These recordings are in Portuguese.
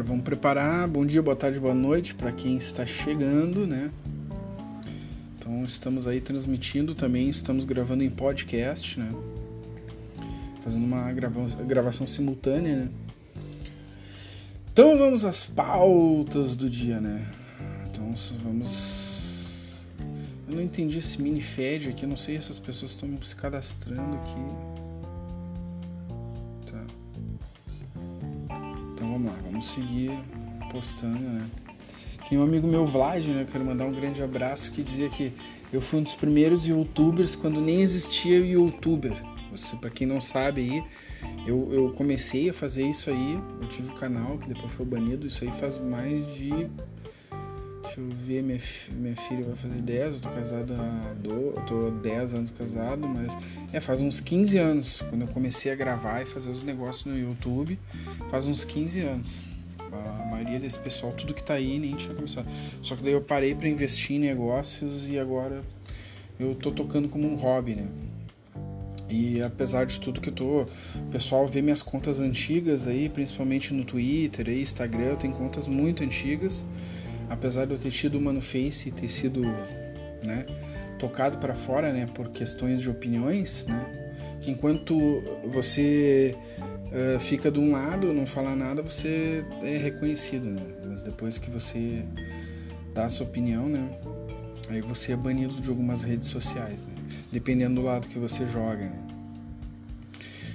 agora vamos preparar. Bom dia, boa tarde, boa noite para quem está chegando, né? Então estamos aí transmitindo também, estamos gravando em podcast, né? Fazendo uma gravação, gravação simultânea, né? Então vamos às pautas do dia, né? Então vamos. Eu não entendi esse mini fed aqui, não sei se essas pessoas estão se cadastrando aqui. Vamos lá, vamos seguir postando, né? Tem um amigo meu, Vlad, né? Quero mandar um grande abraço que dizia que eu fui um dos primeiros youtubers quando nem existia o youtuber. Você, para quem não sabe aí, eu, eu comecei a fazer isso aí. Eu tive um canal que depois foi banido. Isso aí faz mais de. Deixa eu ver, minha, minha filha vai fazer 10, eu tô casado há. Do, tô 10 anos casado, mas. É, faz uns 15 anos. Quando eu comecei a gravar e fazer os negócios no YouTube, faz uns 15 anos. A maioria desse pessoal, tudo que tá aí, nem tinha começado. Só que daí eu parei para investir em negócios e agora eu tô tocando como um hobby, né? E apesar de tudo que eu tô, o pessoal vê minhas contas antigas aí, principalmente no Twitter e Instagram, eu tenho contas muito antigas. Apesar de eu ter tido uma no Face e ter sido, né, tocado para fora, né, por questões de opiniões, né, enquanto você uh, fica de um lado, não fala nada, você é reconhecido, né, mas depois que você dá a sua opinião, né, aí você é banido de algumas redes sociais, né dependendo do lado que você joga. Né?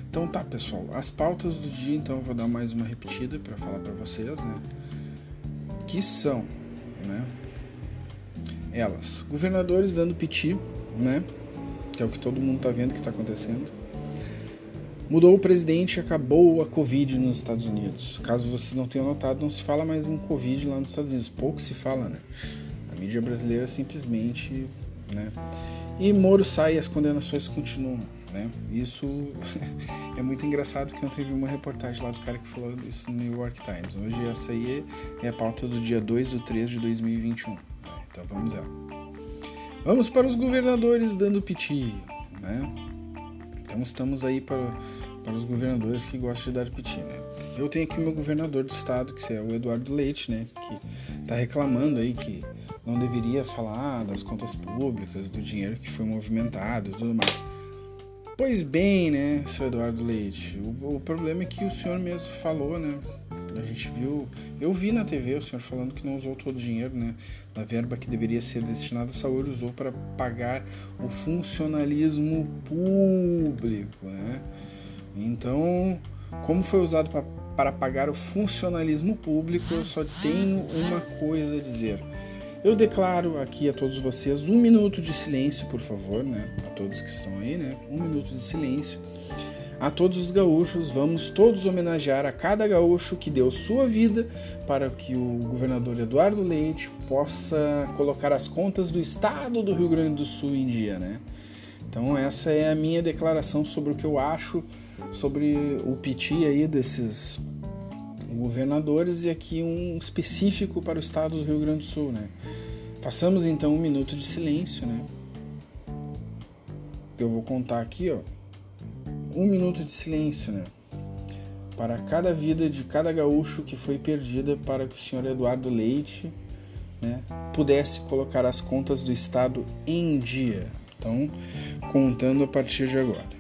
Então tá, pessoal, as pautas do dia, então eu vou dar mais uma repetida para falar para vocês, né? Que são, né? Elas, governadores dando piti, né? Que é o que todo mundo tá vendo que tá acontecendo. Mudou o presidente e acabou a Covid nos Estados Unidos. Caso vocês não tenham notado, não se fala mais em Covid lá nos Estados Unidos. Pouco se fala, né? A mídia brasileira simplesmente, né? E Moro sai e as condenações continuam. Né? Isso é muito engraçado porque ontem vi uma reportagem lá do cara que falou isso no New York Times. Hoje essa aí é a pauta do dia 2 do 3 de 2021. Né? Então vamos lá. Vamos para os governadores dando piti. Né? Então estamos aí para, para os governadores que gostam de dar piti. Né? Eu tenho aqui o meu governador do estado, que é o Eduardo Leite, né? que está reclamando aí que não deveria falar das contas públicas, do dinheiro que foi movimentado e tudo mais. Pois bem, né, seu Eduardo Leite, o, o, problema é que o senhor mesmo falou, né? A gente viu, eu vi na TV o senhor falando que não usou todo o dinheiro, né? Da verba que deveria ser destinada à saúde, usou para pagar o funcionalismo público, né? Então, como foi usado para pagar o funcionalismo público, eu só tenho uma coisa a dizer eu declaro aqui a todos vocês um minuto de silêncio, por favor, né? A todos que estão aí, né? Um minuto de silêncio. A todos os gaúchos, vamos todos homenagear a cada gaúcho que deu sua vida para que o governador Eduardo Leite possa colocar as contas do estado do Rio Grande do Sul em dia, né? Então essa é a minha declaração sobre o que eu acho sobre o piti aí desses governadores e aqui um específico para o estado do Rio Grande do Sul, né? Passamos então um minuto de silêncio, né? Eu vou contar aqui, ó, um minuto de silêncio, né? Para cada vida de cada gaúcho que foi perdida para que o senhor Eduardo Leite né, pudesse colocar as contas do Estado em dia. Então, contando a partir de agora.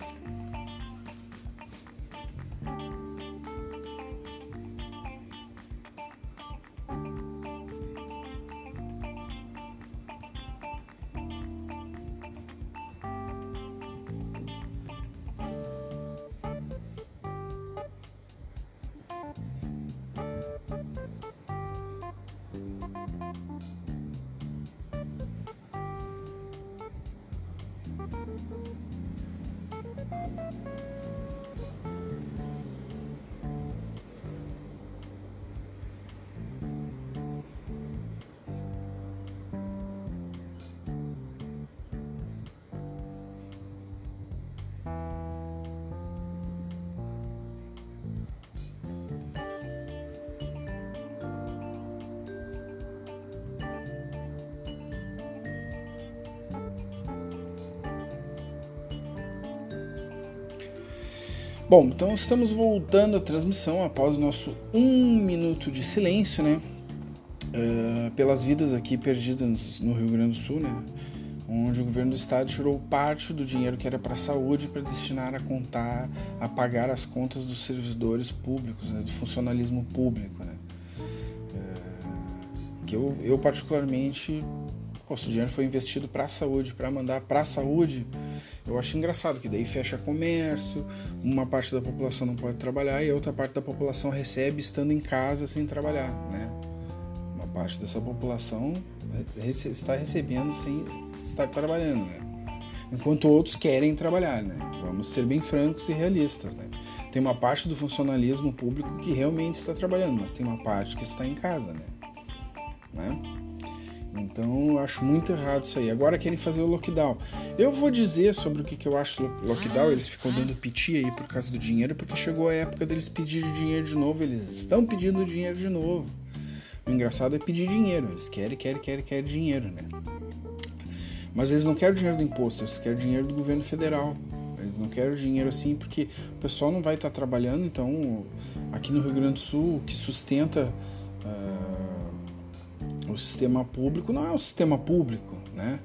Bom, então estamos voltando à transmissão após o nosso um minuto de silêncio, né? Uh, pelas vidas aqui perdidas no Rio Grande do Sul, né? Onde o governo do estado tirou parte do dinheiro que era para a saúde para destinar a contar, a pagar as contas dos servidores públicos, né? do funcionalismo público, né? Uh, que eu, eu particularmente, pô, o dinheiro foi investido para a saúde, para mandar para a saúde, eu acho engraçado que daí fecha comércio, uma parte da população não pode trabalhar e a outra parte da população recebe estando em casa sem trabalhar, né? Uma parte dessa população está recebendo sem estar trabalhando, né? Enquanto outros querem trabalhar, né? Vamos ser bem francos e realistas, né? Tem uma parte do funcionalismo público que realmente está trabalhando, mas tem uma parte que está em casa, né? né? Então eu acho muito errado isso aí. Agora querem fazer o lockdown. Eu vou dizer sobre o que, que eu acho lockdown. Eles ficam dando piti aí por causa do dinheiro, porque chegou a época deles pedirem dinheiro de novo. Eles estão pedindo dinheiro de novo. O engraçado é pedir dinheiro. Eles querem, querem, querem, querem dinheiro, né? Mas eles não querem dinheiro do imposto, eles querem dinheiro do governo federal. Eles não querem dinheiro assim porque o pessoal não vai estar trabalhando. Então, aqui no Rio Grande do Sul, o que sustenta. Uh, o sistema público não é um sistema público, né?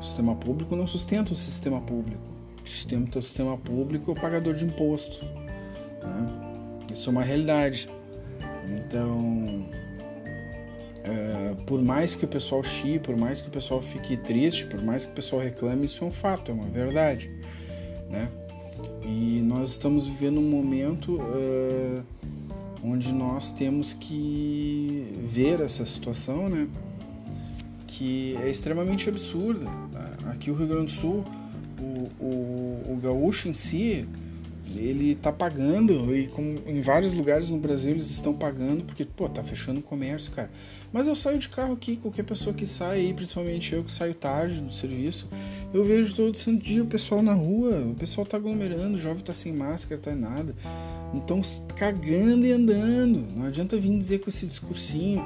O sistema público não sustenta o sistema público. O sistema, o sistema público é o pagador de imposto. Né? Isso é uma realidade. Então, é, por mais que o pessoal chie, por mais que o pessoal fique triste, por mais que o pessoal reclame, isso é um fato, é uma verdade. Né? E nós estamos vivendo um momento. Uh, onde nós temos que ver essa situação, né? Que é extremamente absurda. Aqui o Rio Grande do Sul, o, o, o gaúcho em si, ele tá pagando e como em vários lugares no Brasil eles estão pagando porque pô tá fechando o comércio cara mas eu saio de carro aqui qualquer pessoa que sai principalmente eu que saio tarde do serviço eu vejo todo santo dia o pessoal na rua o pessoal tá aglomerando o jovem tá sem máscara tá nada então cagando e andando não adianta vir dizer com esse discursinho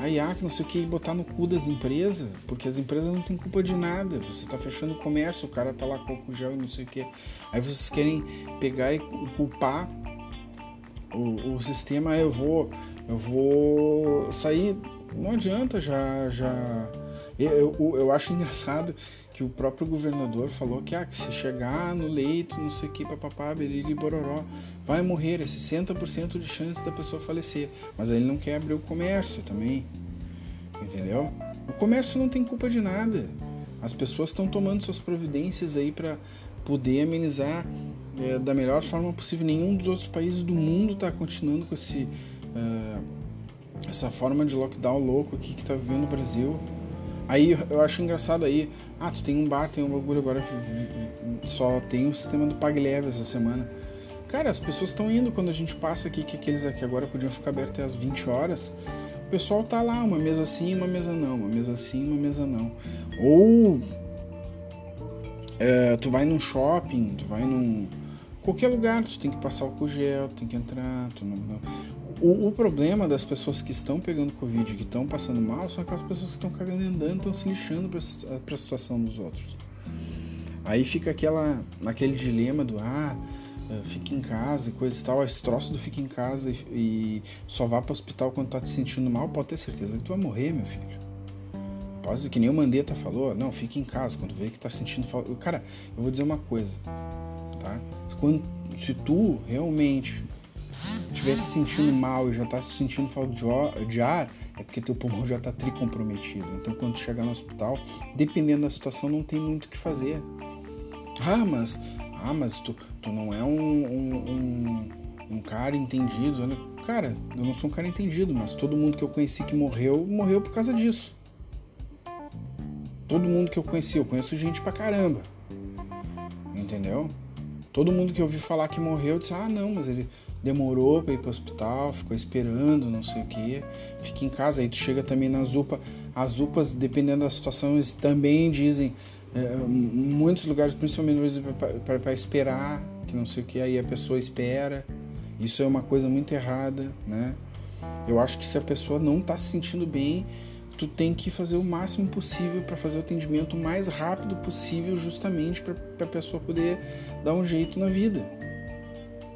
a IAC, não sei o que, botar no cu das empresas, porque as empresas não têm culpa de nada. Você está fechando o comércio, o cara tá lá com o gel e não sei o que. Aí vocês querem pegar e culpar o, o sistema, eu vou, eu vou sair. Não adianta, já. já eu, eu, eu acho engraçado que o próprio governador falou que, ah, que se chegar no leito, não sei o que, papapá, beriri, bororó, vai morrer, é 60% de chance da pessoa falecer. Mas aí ele não quer abrir o comércio também, entendeu? O comércio não tem culpa de nada. As pessoas estão tomando suas providências aí para poder amenizar é, da melhor forma possível. Nenhum dos outros países do mundo está continuando com esse, uh, essa forma de lockdown louco aqui que está vivendo o Brasil. Aí eu acho engraçado aí, ah, tu tem um bar, tem um bagulho, agora só tem o sistema do PagLeve essa semana. Cara, as pessoas estão indo quando a gente passa aqui, que aqueles aqui agora podiam ficar abertos até as 20 horas. O pessoal tá lá, uma mesa sim, uma mesa não, uma mesa sim, uma mesa não. Ou é, tu vai num shopping, tu vai num. qualquer lugar, tu tem que passar o gel, tu tem que entrar, tu não, o, o, problema das pessoas que estão pegando Covid, que estão passando mal, são aquelas pessoas que estão cagando andando, estão se lixando para a situação dos outros. Aí fica aquela, aquele dilema do ah, eh, fica em casa e coisa e tal, esse troço do fica em casa e, e só vá para o hospital quando tá te sentindo mal, pode ter certeza que tu vai morrer, meu filho. Pode que nem o Mandetta falou, não, fica em casa quando vê que tá sentindo falta. Cara, eu vou dizer uma coisa, tá? Quando, se tu realmente estiver se sentindo mal e já está se sentindo falta de ar, é porque teu pulmão já está tricomprometido. Então, quando chegar no hospital, dependendo da situação, não tem muito o que fazer. Ah, mas, ah, mas tu, tu não é um, um, um, um cara entendido. Né? Cara, eu não sou um cara entendido, mas todo mundo que eu conheci que morreu, morreu por causa disso. Todo mundo que eu conheci, eu conheço gente pra caramba. Entendeu? Todo mundo que eu ouvi falar que morreu disse: Ah, não, mas ele demorou para ir para o hospital, ficou esperando, não sei o que, fica em casa. Aí tu chega também nas UPA, as UPAs, dependendo da situação, eles também dizem, é, muitos lugares, principalmente para esperar, que não sei o que, aí a pessoa espera. Isso é uma coisa muito errada, né? Eu acho que se a pessoa não está se sentindo bem, tu tem que fazer o máximo possível para fazer o atendimento o mais rápido possível, justamente para a pessoa poder dar um jeito na vida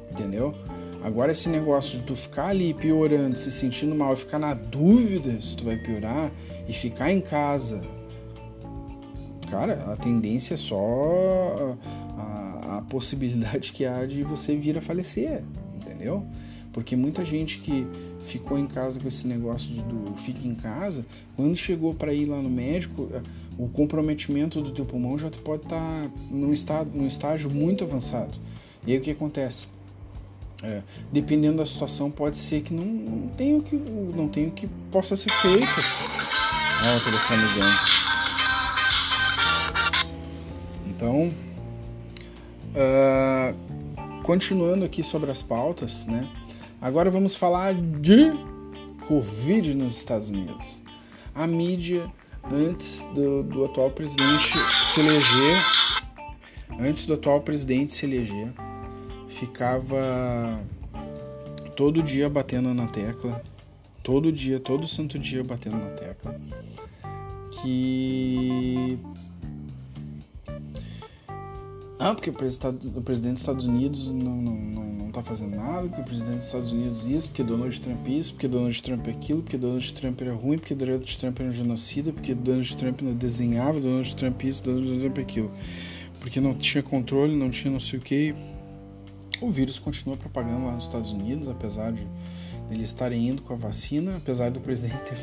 Entendeu? Agora esse negócio de tu ficar ali piorando, se sentindo mal ficar na dúvida se tu vai piorar e ficar em casa. Cara, a tendência é só a, a possibilidade que há de você vir a falecer, entendeu? Porque muita gente que ficou em casa com esse negócio de, do fique em casa, quando chegou para ir lá no médico, o comprometimento do teu pulmão já pode estar tá num, estado, num estágio muito avançado. E aí o que acontece? É, dependendo da situação, pode ser que não, não tenha o que não tenha o que possa ser feito. Olha o telefone ligando. Então, uh, continuando aqui sobre as pautas, né? Agora vamos falar de Covid nos Estados Unidos. A mídia antes do, do atual presidente se eleger, antes do atual presidente se eleger, ficava todo dia batendo na tecla, todo dia, todo santo dia batendo na tecla, que ah, porque o presidente dos Estados Unidos não, não, não, não tá fazendo nada, porque o presidente dos Estados Unidos isso, porque Donald Trump isso, porque Donald Trump aquilo, porque Donald Trump era ruim, porque Donald Trump era um genocida, porque Donald Trump não desenhava, Donald Trump isso, Donald Trump aquilo. Porque não tinha controle, não tinha não sei o que. O vírus continua propagando lá nos Estados Unidos, apesar de eles estarem indo com a vacina, apesar do presidente ter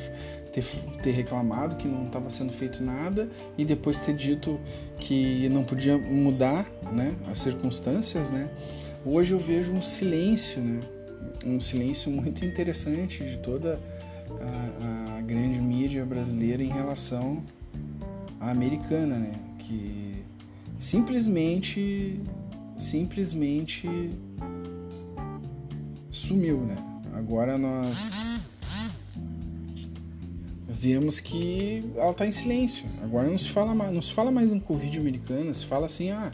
ter, ter reclamado que não estava sendo feito nada e depois ter dito que não podia mudar né, as circunstâncias, né? Hoje eu vejo um silêncio, né? Um silêncio muito interessante de toda a, a grande mídia brasileira em relação à americana, né? Que simplesmente, simplesmente sumiu, né? Agora nós vemos que ela está em silêncio. Agora não se fala mais, não se fala mais em Covid americana, se fala assim, ah,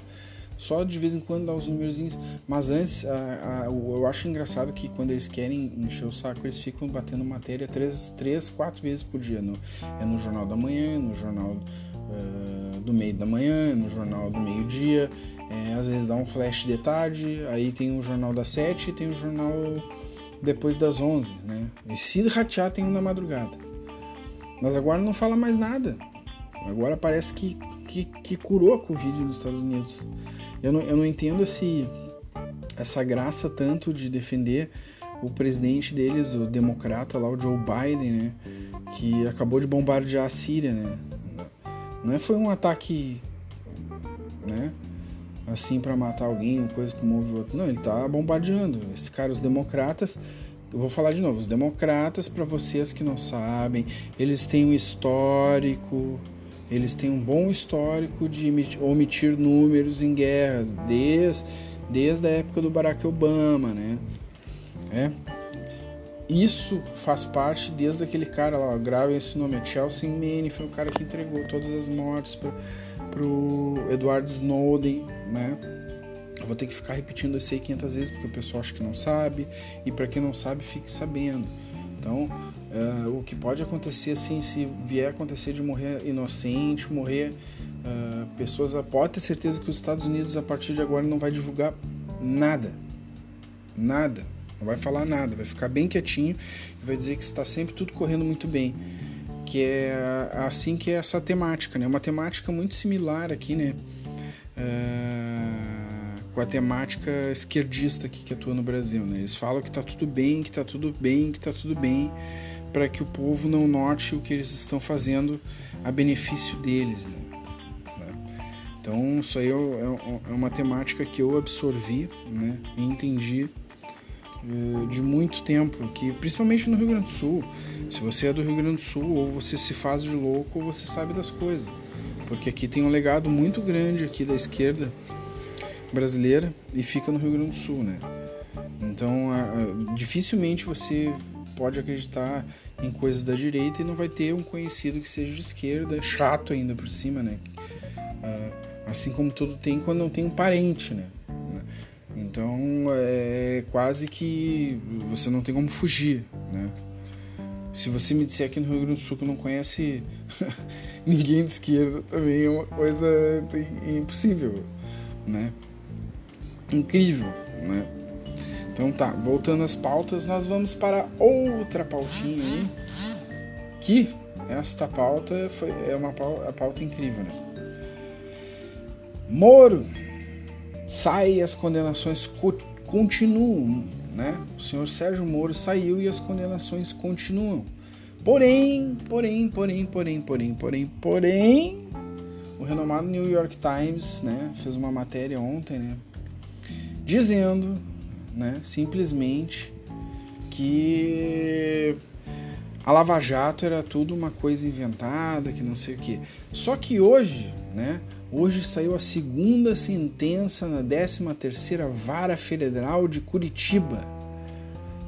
só de vez em quando dá os númerozinhos. Mas antes, a, a, eu acho engraçado que quando eles querem encher o saco, eles ficam batendo matéria três, três quatro vezes por dia. No, é no Jornal da Manhã, no Jornal uh, do Meio da Manhã, no Jornal do Meio-Dia. É, às vezes dá um flash de tarde, aí tem o Jornal das sete e tem o Jornal depois das onze, né? E se ratear tem um na madrugada. Mas agora não fala mais nada. Agora parece que, que, que curou a Covid nos Estados Unidos. Eu não, eu não entendo esse, essa graça tanto de defender o presidente deles, o democrata lá, o Joe Biden, né? Que acabou de bombardear a Síria, né? Não é, foi um ataque, né? Assim para matar alguém, coisa como houve outro. Não, ele tá bombardeando. Esse cara, os democratas, eu vou falar de novo, os democratas, para vocês que não sabem, eles têm um histórico, eles têm um bom histórico de omitir números em guerras, desde, desde a época do Barack Obama, né? É. Isso faz parte desde aquele cara lá, gravem esse nome, é Chelsea Manning, foi o cara que entregou todas as mortes para o Edward Snowden, né? Eu vou ter que ficar repetindo isso aí 500 vezes porque o pessoal acha que não sabe e para quem não sabe fique sabendo. Então, uh, o que pode acontecer assim, se vier acontecer de morrer inocente, morrer uh, pessoas, pode ter certeza que os Estados Unidos a partir de agora não vai divulgar nada, nada, não vai falar nada, vai ficar bem quietinho e vai dizer que está sempre tudo correndo muito bem, que é assim que é essa temática, né? Uma temática muito similar aqui, né? Uh, com a temática esquerdista aqui que atua no Brasil. Né? Eles falam que está tudo bem, que está tudo bem, que está tudo bem, para que o povo não note o que eles estão fazendo a benefício deles. Né? Então, isso aí é, é, é uma temática que eu absorvi né? e entendi eh, de muito tempo aqui, principalmente no Rio Grande do Sul. Se você é do Rio Grande do Sul, ou você se faz de louco, ou você sabe das coisas. Porque aqui tem um legado muito grande aqui da esquerda brasileira e fica no Rio Grande do Sul, né? Então, dificilmente você pode acreditar em coisas da direita e não vai ter um conhecido que seja de esquerda, chato ainda por cima, né? assim como tudo tem quando não tem um parente, né? Então, é quase que você não tem como fugir, né? Se você me disser aqui no Rio Grande do Sul que não conhece ninguém de esquerda, também é uma coisa impossível, né? incrível, né? Então tá, voltando às pautas, nós vamos para outra pautinha aí. Que esta pauta foi, é uma pauta, pauta incrível, né? Moro sai as condenações co continuam, né? O senhor Sérgio Moro saiu e as condenações continuam. Porém, porém, porém, porém, porém, porém, porém, o renomado New York Times, né, fez uma matéria ontem, né, dizendo né? Simplesmente que a Lava Jato era tudo uma coisa inventada, que não sei o que. Só que hoje, né? Hoje saiu a segunda sentença na 13ª Vara Federal de Curitiba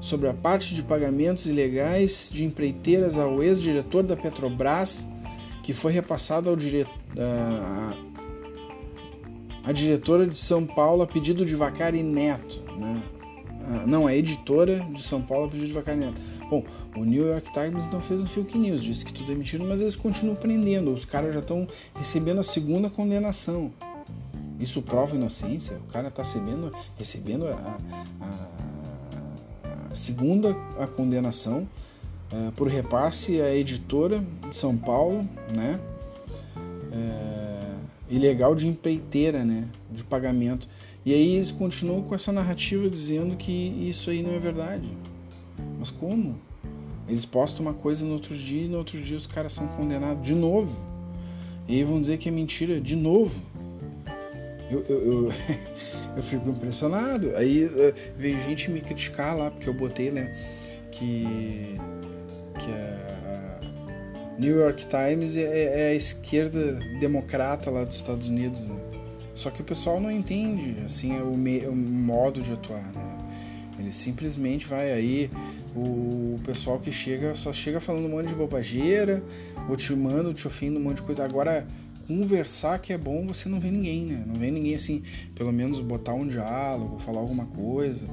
sobre a parte de pagamentos ilegais de empreiteiras ao ex-diretor da Petrobras, que foi repassado ao diretor a diretora de São Paulo a pedido de Vacari Neto, né? Ah, não, a editora de São Paulo pediu devagar Neto. Bom, o New York Times não fez um fake news, disse que tudo é mentira, mas eles continuam prendendo. Os caras já estão recebendo a segunda condenação. Isso prova inocência? O cara está recebendo, recebendo a, a, a, segunda a condenação uh, por repasse à editora de São Paulo, né? Uh, ilegal de empreiteira, né? De pagamento. E aí eles continuam com essa narrativa dizendo que isso aí não é verdade. Mas como? Eles postam uma coisa no outro dia e no outro dia os caras são condenados de novo. E aí vão dizer que é mentira de novo. Eu, eu, eu, eu fico impressionado. Aí eh, veio gente me criticar lá, porque eu botei, né, que, que a New York Times é, é a esquerda democrata lá dos Estados Unidos, né? Só que o pessoal não entende assim o, me, o modo de atuar, né? Ele simplesmente vai aí, o pessoal que chega só chega falando um monte de bobageira, ou te manda, te ofende um monte de coisa. Agora, conversar que é bom, você não vê ninguém, né? Não vê ninguém assim, pelo menos botar um diálogo, falar alguma coisa.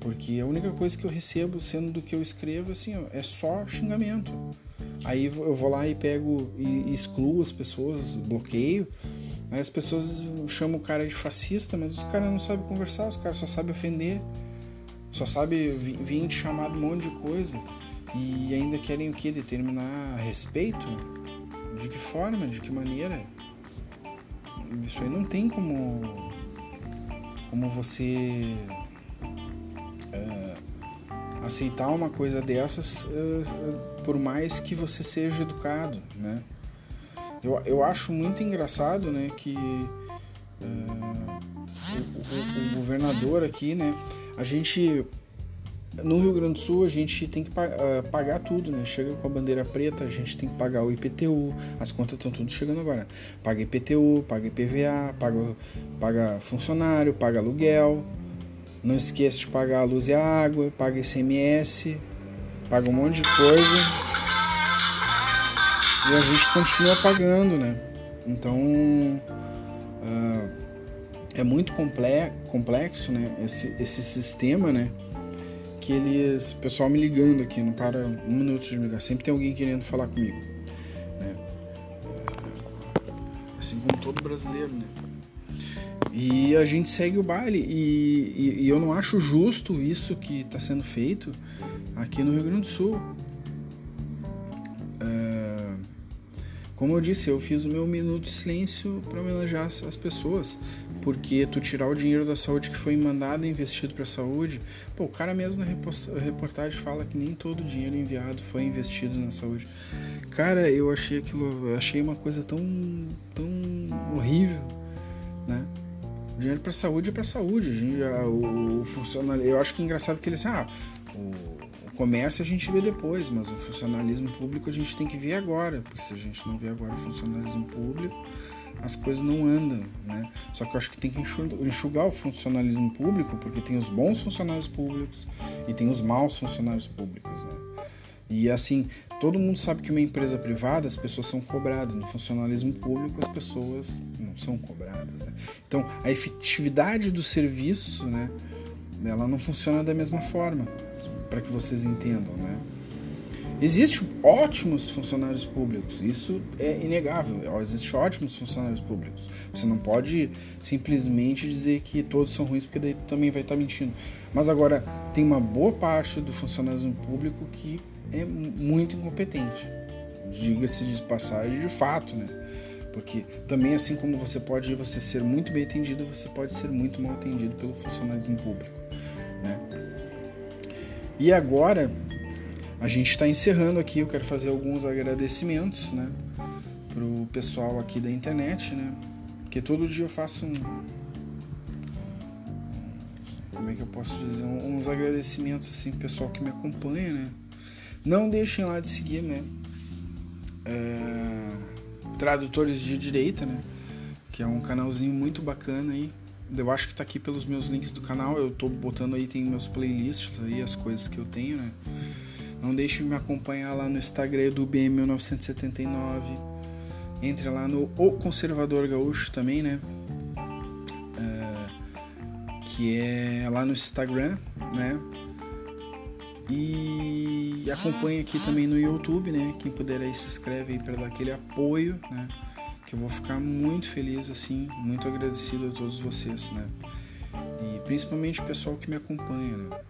Porque a única coisa que eu recebo, sendo do que eu escrevo, assim, é só xingamento. Aí eu vou lá e pego e excluo as pessoas, bloqueio, As pessoas chamam o cara de fascista, mas os caras não sabem conversar, os caras só sabem ofender, só sabem vir te chamar de um monte de coisa. E ainda querem o que? Determinar respeito? De que forma? De que maneira? Isso aí não tem como, como você é, aceitar uma coisa dessas é, por mais que você seja educado, né? Eu, eu acho muito engraçado, né, que uh, o, o, o, governador aqui, né, a gente no Rio Grande do Sul a gente tem que uh, pagar tudo, né? Chega com a bandeira preta, a gente tem que pagar o IPTU, as contas estão tudo chegando agora. Paga IPTU, paga IPVA, paga, paga funcionário, paga aluguel. Não esqueça de pagar a luz e a água, paga ICMS, paga um monte de coisa e a gente continua pagando, né? Então uh, é muito complexo, né? Esse, esse sistema, né? Que eles, pessoal me ligando aqui, não para um minuto de me ligar, sempre tem alguém querendo falar comigo, né? Uh, assim como todo brasileiro, né? E a gente segue o baile e, e, e eu não acho justo isso que está sendo feito aqui no Rio Grande do Sul. Como eu disse, eu fiz o meu minuto de silêncio para homenagear as pessoas, porque tu tirar o dinheiro da saúde que foi mandado e investido para a saúde, pô, o cara mesmo na reportagem fala que nem todo o dinheiro enviado foi investido na saúde. Cara, eu achei aquilo, achei uma coisa tão, tão horrível, né? O dinheiro para saúde é para saúde, o, o funcionário, eu acho que é engraçado que eles, ah, o comércio a gente vê depois, mas o funcionalismo público a gente tem que ver agora, porque se a gente não vê agora o funcionalismo público, as coisas não andam, né? Só que eu acho que tem que enxugar o funcionalismo público, porque tem os bons funcionários públicos e tem os maus funcionários públicos, né? E assim, todo mundo sabe que uma empresa privada as pessoas são cobradas, no funcionalismo público as pessoas não são cobradas. Né? Então, a efetividade do serviço, né, ela não funciona da mesma forma para que vocês entendam, né? Existem ótimos funcionários públicos, isso é inegável. Existem ótimos funcionários públicos. Você não pode simplesmente dizer que todos são ruins, porque daí tu também vai estar mentindo. Mas agora, tem uma boa parte do funcionalismo público que é muito incompetente. Diga-se de passagem de fato, né? Porque também, assim como você pode você ser muito bem atendido, você pode ser muito mal atendido pelo funcionalismo público. E agora, a gente está encerrando aqui. Eu quero fazer alguns agradecimentos né, para o pessoal aqui da internet, né? Porque todo dia eu faço um. Como é que eu posso dizer? Uns agradecimentos assim, pro pessoal que me acompanha, né? Não deixem lá de seguir, né? É Tradutores de Direita, né? Que é um canalzinho muito bacana aí. Eu acho que tá aqui pelos meus links do canal. Eu tô botando aí, tem meus playlists aí, as coisas que eu tenho, né? Não deixe de me acompanhar lá no Instagram do BM1979. Entre lá no O Conservador Gaúcho também, né? É, que é lá no Instagram, né? E acompanhe aqui também no YouTube, né? Quem puder aí se inscreve aí para dar aquele apoio, né? Que eu vou ficar muito feliz assim, muito agradecido a todos vocês, né? E principalmente o pessoal que me acompanha, né?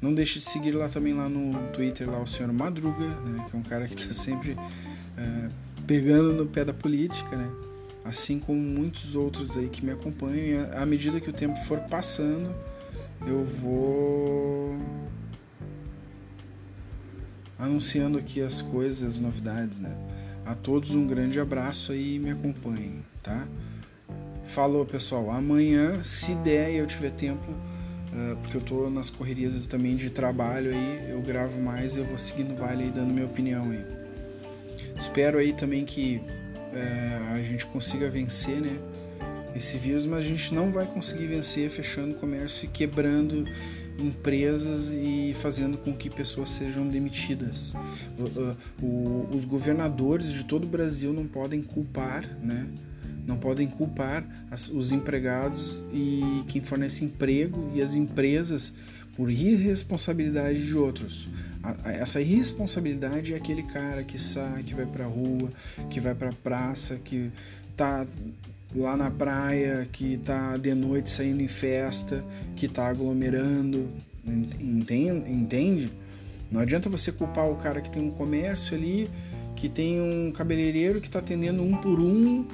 Não deixe de seguir lá também lá no Twitter lá o senhor Madruga, né? Que é um cara que tá sempre é, pegando no pé da política, né? Assim como muitos outros aí que me acompanham. E à medida que o tempo for passando, eu vou anunciando aqui as coisas, as novidades, né? A todos um grande abraço aí e me acompanhem, tá? Falou, pessoal. Amanhã, se der e eu tiver tempo, uh, porque eu tô nas correrias também de trabalho aí, eu gravo mais e eu vou seguindo o baile aí dando minha opinião aí. Espero aí também que uh, a gente consiga vencer, né? Esse vírus, mas a gente não vai conseguir vencer fechando o comércio e quebrando empresas e fazendo com que pessoas sejam demitidas. os governadores de todo o Brasil não podem culpar, né? Não podem culpar os empregados e quem fornece emprego e as empresas por irresponsabilidade de outros. Essa irresponsabilidade é aquele cara que sai, que vai pra rua, que vai pra praça, que tá lá na praia, que tá de noite saindo em festa, que tá aglomerando, entende? entende? Não adianta você culpar o cara que tem um comércio ali, que tem um cabeleireiro que está atendendo um por um,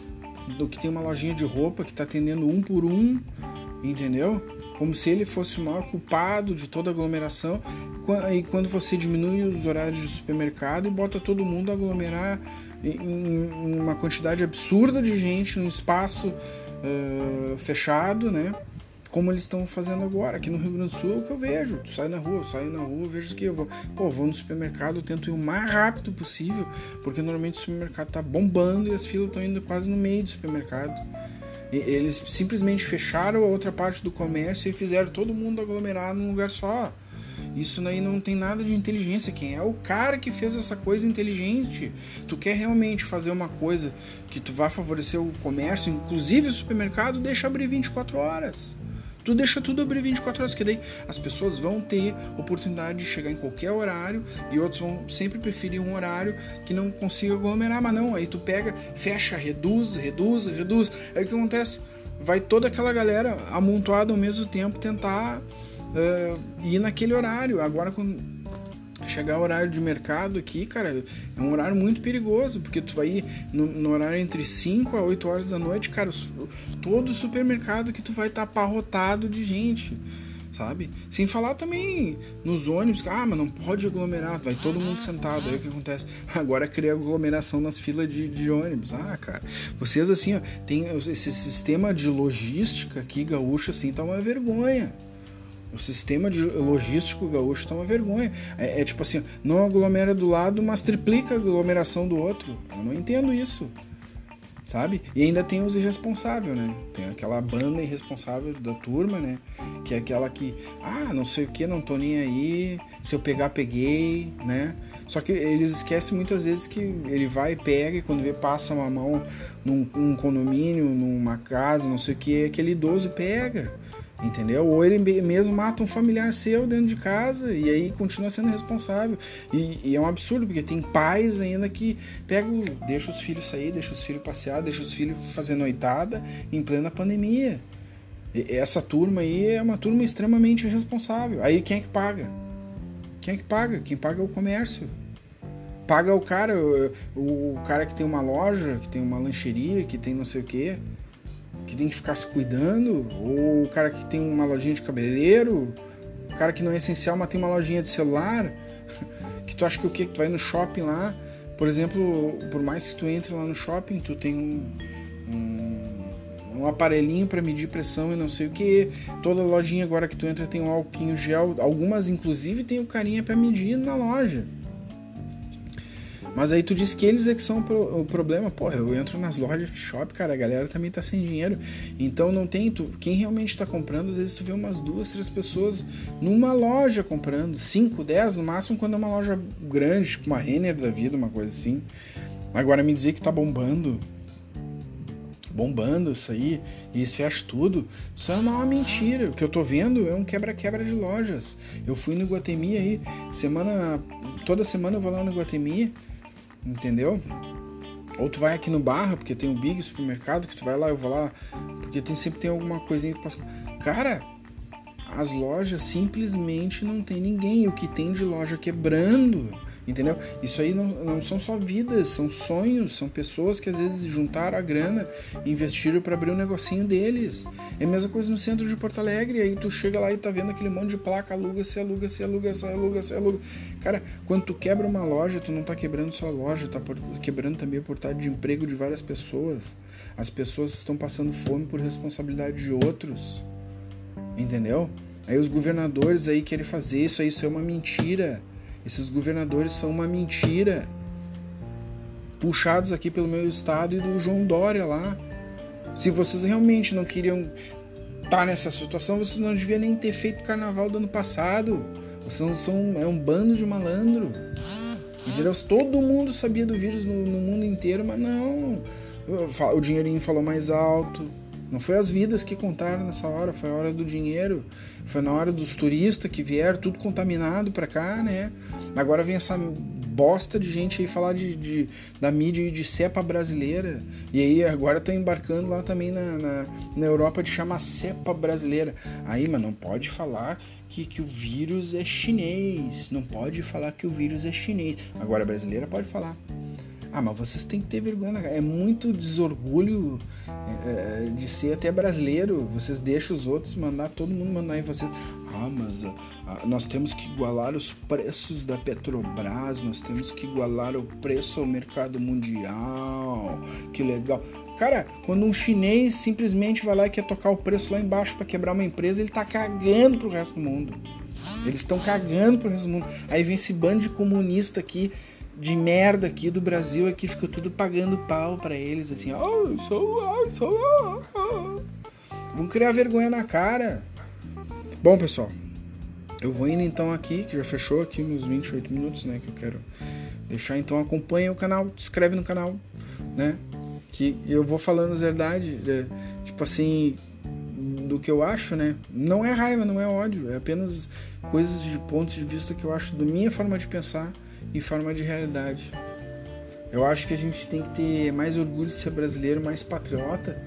do que tem uma lojinha de roupa que está atendendo um por um, entendeu? Como se ele fosse o maior culpado de toda a aglomeração. E quando você diminui os horários de supermercado e bota todo mundo a aglomerar em uma quantidade absurda de gente num espaço uh, fechado, né? Como eles estão fazendo agora. Aqui no Rio Grande do Sul é o que eu vejo. Tu sai na rua, eu saio na rua, eu vejo que eu vou. Pô, vou no supermercado, tento ir o mais rápido possível, porque normalmente o supermercado tá bombando e as filas estão indo quase no meio do supermercado. E, eles simplesmente fecharam a outra parte do comércio e fizeram todo mundo aglomerar num lugar só. Isso aí não tem nada de inteligência. Quem é o cara que fez essa coisa inteligente? Tu quer realmente fazer uma coisa que tu vai favorecer o comércio, inclusive o supermercado, deixa abrir 24 horas. Tu deixa tudo abrir 24 horas, que daí as pessoas vão ter oportunidade de chegar em qualquer horário e outros vão sempre preferir um horário que não consiga aglomerar, mas não, aí tu pega, fecha, reduz, reduz, reduz. Aí o que acontece? Vai toda aquela galera amontoada ao mesmo tempo tentar uh, ir naquele horário. Agora, quando chegar o horário de mercado aqui, cara, é um horário muito perigoso, porque tu vai ir no, no horário entre 5 a 8 horas da noite, cara, todo supermercado que tu vai estar tá de gente, sabe? Sem falar também nos ônibus, ah, mas não pode aglomerar, vai todo mundo sentado, aí o que acontece? Agora cria aglomeração nas filas de, de ônibus, ah, cara, vocês assim, ó, tem esse sistema de logística aqui, gaúcho, assim, tá uma vergonha. O sistema de logístico gaúcho está uma vergonha. É, é, tipo assim, não aglomera do lado, mas triplica a aglomeração do outro. Eu não entendo isso. Sabe? E ainda tem os irresponsáveis, né? Tem aquela banda irresponsável da turma, né? Que é aquela que, ah, não sei o que, não tô nem aí, se eu pegar, peguei, né? Só que eles esquecem muitas vezes que ele vai e pega e quando vê passa uma mão num, num condomínio, numa casa, não sei o que, aquele idoso pega Entendeu? Ou ele mesmo mata um familiar seu dentro de casa e aí continua sendo responsável. E, e, é um absurdo, porque tem pais ainda que pegam, deixa os filhos sair, deixa os filhos passear, deixa os filhos fazer noitada em plena pandemia. E essa turma aí é uma turma extremamente irresponsável. Aí quem é que paga? Quem é que paga? Quem paga é o comércio. Paga o cara, o, o cara que tem uma loja, que tem uma lancheria, que tem não sei o quê que tem que ficar se cuidando, ou o cara que tem uma lojinha de cabeleireiro, o cara que não é essencial, mas tem uma lojinha de celular, que tu acha que o quê? Que tu vai no shopping lá, por exemplo, por mais que tu entre lá no shopping, tu tem um, um, um aparelhinho para medir pressão e não sei o que. Toda lojinha agora que tu entra tem um alquinho gel, algumas inclusive tem o carinha para medir na loja. Mas aí tu diz que eles é que são o problema. Porra, eu entro nas lojas de shopping, cara, a galera também tá sem dinheiro. Então não tem. Tu, quem realmente tá comprando, às vezes tu vê umas duas, três pessoas numa loja comprando. Cinco, dez no máximo, quando é uma loja grande, tipo uma Renner da vida, uma coisa assim. Agora me dizer que tá bombando. Bombando isso aí, e eles fecham tudo. Isso é uma mentira. O que eu tô vendo é um quebra-quebra de lojas. Eu fui no Guatemi aí, semana. Toda semana eu vou lá no Guatemi entendeu? Ou tu vai aqui no Barra, porque tem o Big Supermercado, que tu vai lá, eu vou lá, porque tem sempre tem alguma coisinha que passa. Cara, as lojas simplesmente não tem ninguém. O que tem de loja quebrando Entendeu? Isso aí não, não são só vidas, são sonhos, são pessoas que às vezes juntaram a grana investiram para abrir um negocinho deles. É a mesma coisa no centro de Porto Alegre, aí tu chega lá e tá vendo aquele monte de placa, aluga-se, aluga-se, aluga-se, aluga-se, aluga. Cara, quando tu quebra uma loja, tu não tá quebrando só a loja, tá quebrando também a portada de emprego de várias pessoas. As pessoas estão passando fome por responsabilidade de outros. Entendeu? Aí os governadores aí querem fazer isso, aí isso é uma mentira. Esses governadores são uma mentira. Puxados aqui pelo meu estado e do João Dória lá. Se vocês realmente não queriam estar tá nessa situação, vocês não deviam nem ter feito carnaval do ano passado. Vocês são é um bando de malandro. Todo mundo sabia do vírus no, no mundo inteiro, mas não. O dinheirinho falou mais alto. Não foi as vidas que contaram nessa hora, foi a hora do dinheiro, foi na hora dos turistas que vieram, tudo contaminado para cá, né? Agora vem essa bosta de gente aí falar de, de da mídia de cepa brasileira. E aí agora estão embarcando lá também na, na, na, Europa de chamar cepa brasileira. Aí, mas não pode falar que, que o vírus é chinês. Não pode falar que o vírus é chinês. Agora a brasileira pode falar. Ah, mas vocês têm que ter vergonha. É muito desorgulho é, é, de ser até brasileiro. Vocês deixam os outros mandar, todo mundo mandar em vocês. Ah, mas ah, nós temos que igualar os preços da Petrobras, nós temos que igualar o preço ao mercado mundial. Que legal. Cara, quando um chinês simplesmente vai lá e quer tocar o preço lá embaixo para quebrar uma empresa, ele tá cagando pro resto do mundo. Eles estão cagando pro resto do mundo. Aí vem esse bando de comunista aqui de merda aqui do Brasil aqui ficou tudo pagando pau para eles, assim, oh, sou, oh, sou, oh, oh. Vamos criar vergonha na cara. Bom, pessoal, eu vou indo então aqui, que já fechou aqui uns 28 minutos, né, que eu quero deixar. Então acompanha o canal, se inscreve no canal, né, que eu vou falando as verdades, é, tipo assim, do que eu acho, né? Não é raiva, não é ódio, é apenas coisas de pontos de vista que eu acho da minha forma de pensar em forma de realidade. Eu acho que a gente tem que ter mais orgulho de ser brasileiro, mais patriota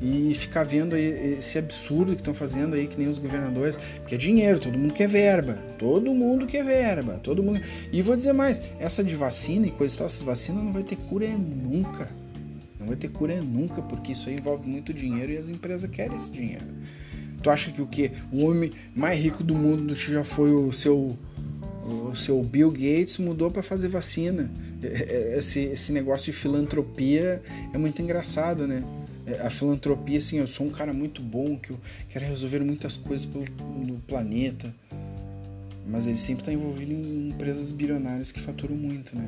e ficar vendo esse absurdo que estão fazendo aí, que nem os governadores, porque é dinheiro, todo mundo quer verba, todo mundo quer verba, todo mundo. E vou dizer mais, essa de vacina e coisa e tal, essas vacinas não vai ter cura nunca. Não vai ter cura nunca, porque isso aí envolve muito dinheiro e as empresas querem esse dinheiro. Tu acha que o que? O homem mais rico do mundo já foi o seu o seu Bill Gates mudou para fazer vacina. É, é, esse, esse negócio de filantropia é muito engraçado, né? É, a filantropia, assim, eu sou um cara muito bom, que eu quero resolver muitas coisas pelo, no planeta. Mas ele sempre está envolvido em empresas bilionárias que faturam muito, né?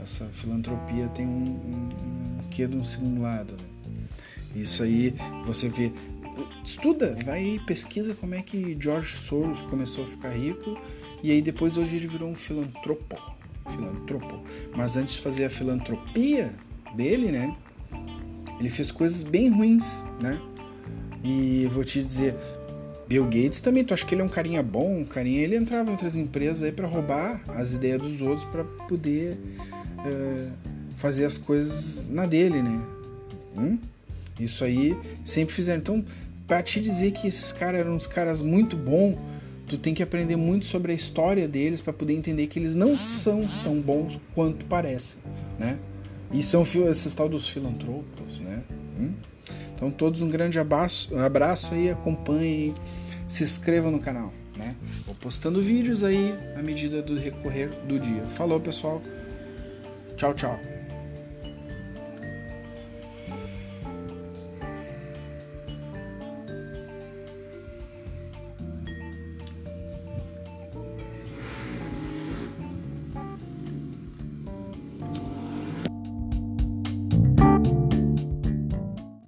Essa filantropia tem um, um, um quê de um segundo lado, né? Isso aí, você vê, estuda, vai pesquisa como é que George Soros começou a ficar rico e aí depois hoje ele virou um filantropo. Filantropo. Mas antes de fazer a filantropia dele, né? Ele fez coisas bem ruins, né? E vou te dizer, Bill Gates também, tu acha que ele é um carinha bom? Um carinha, ele entrava em outras empresas aí para roubar as ideias dos outros para poder uh, fazer as coisas na dele, né? Hum? Isso aí sempre fizeram. Então, para te dizer que esses caras eram uns caras muito bons, tu tem que aprender muito sobre a história deles para poder entender que eles não são tão bons quanto parecem, né? E são esses tal dos filantropos, né? Hum? Então todos um grande abraço, abraço aí, acompanhem, se inscrevam no canal, né? Vou postando vídeos aí à medida do recorrer do dia. Falou, pessoal. Tchau, tchau.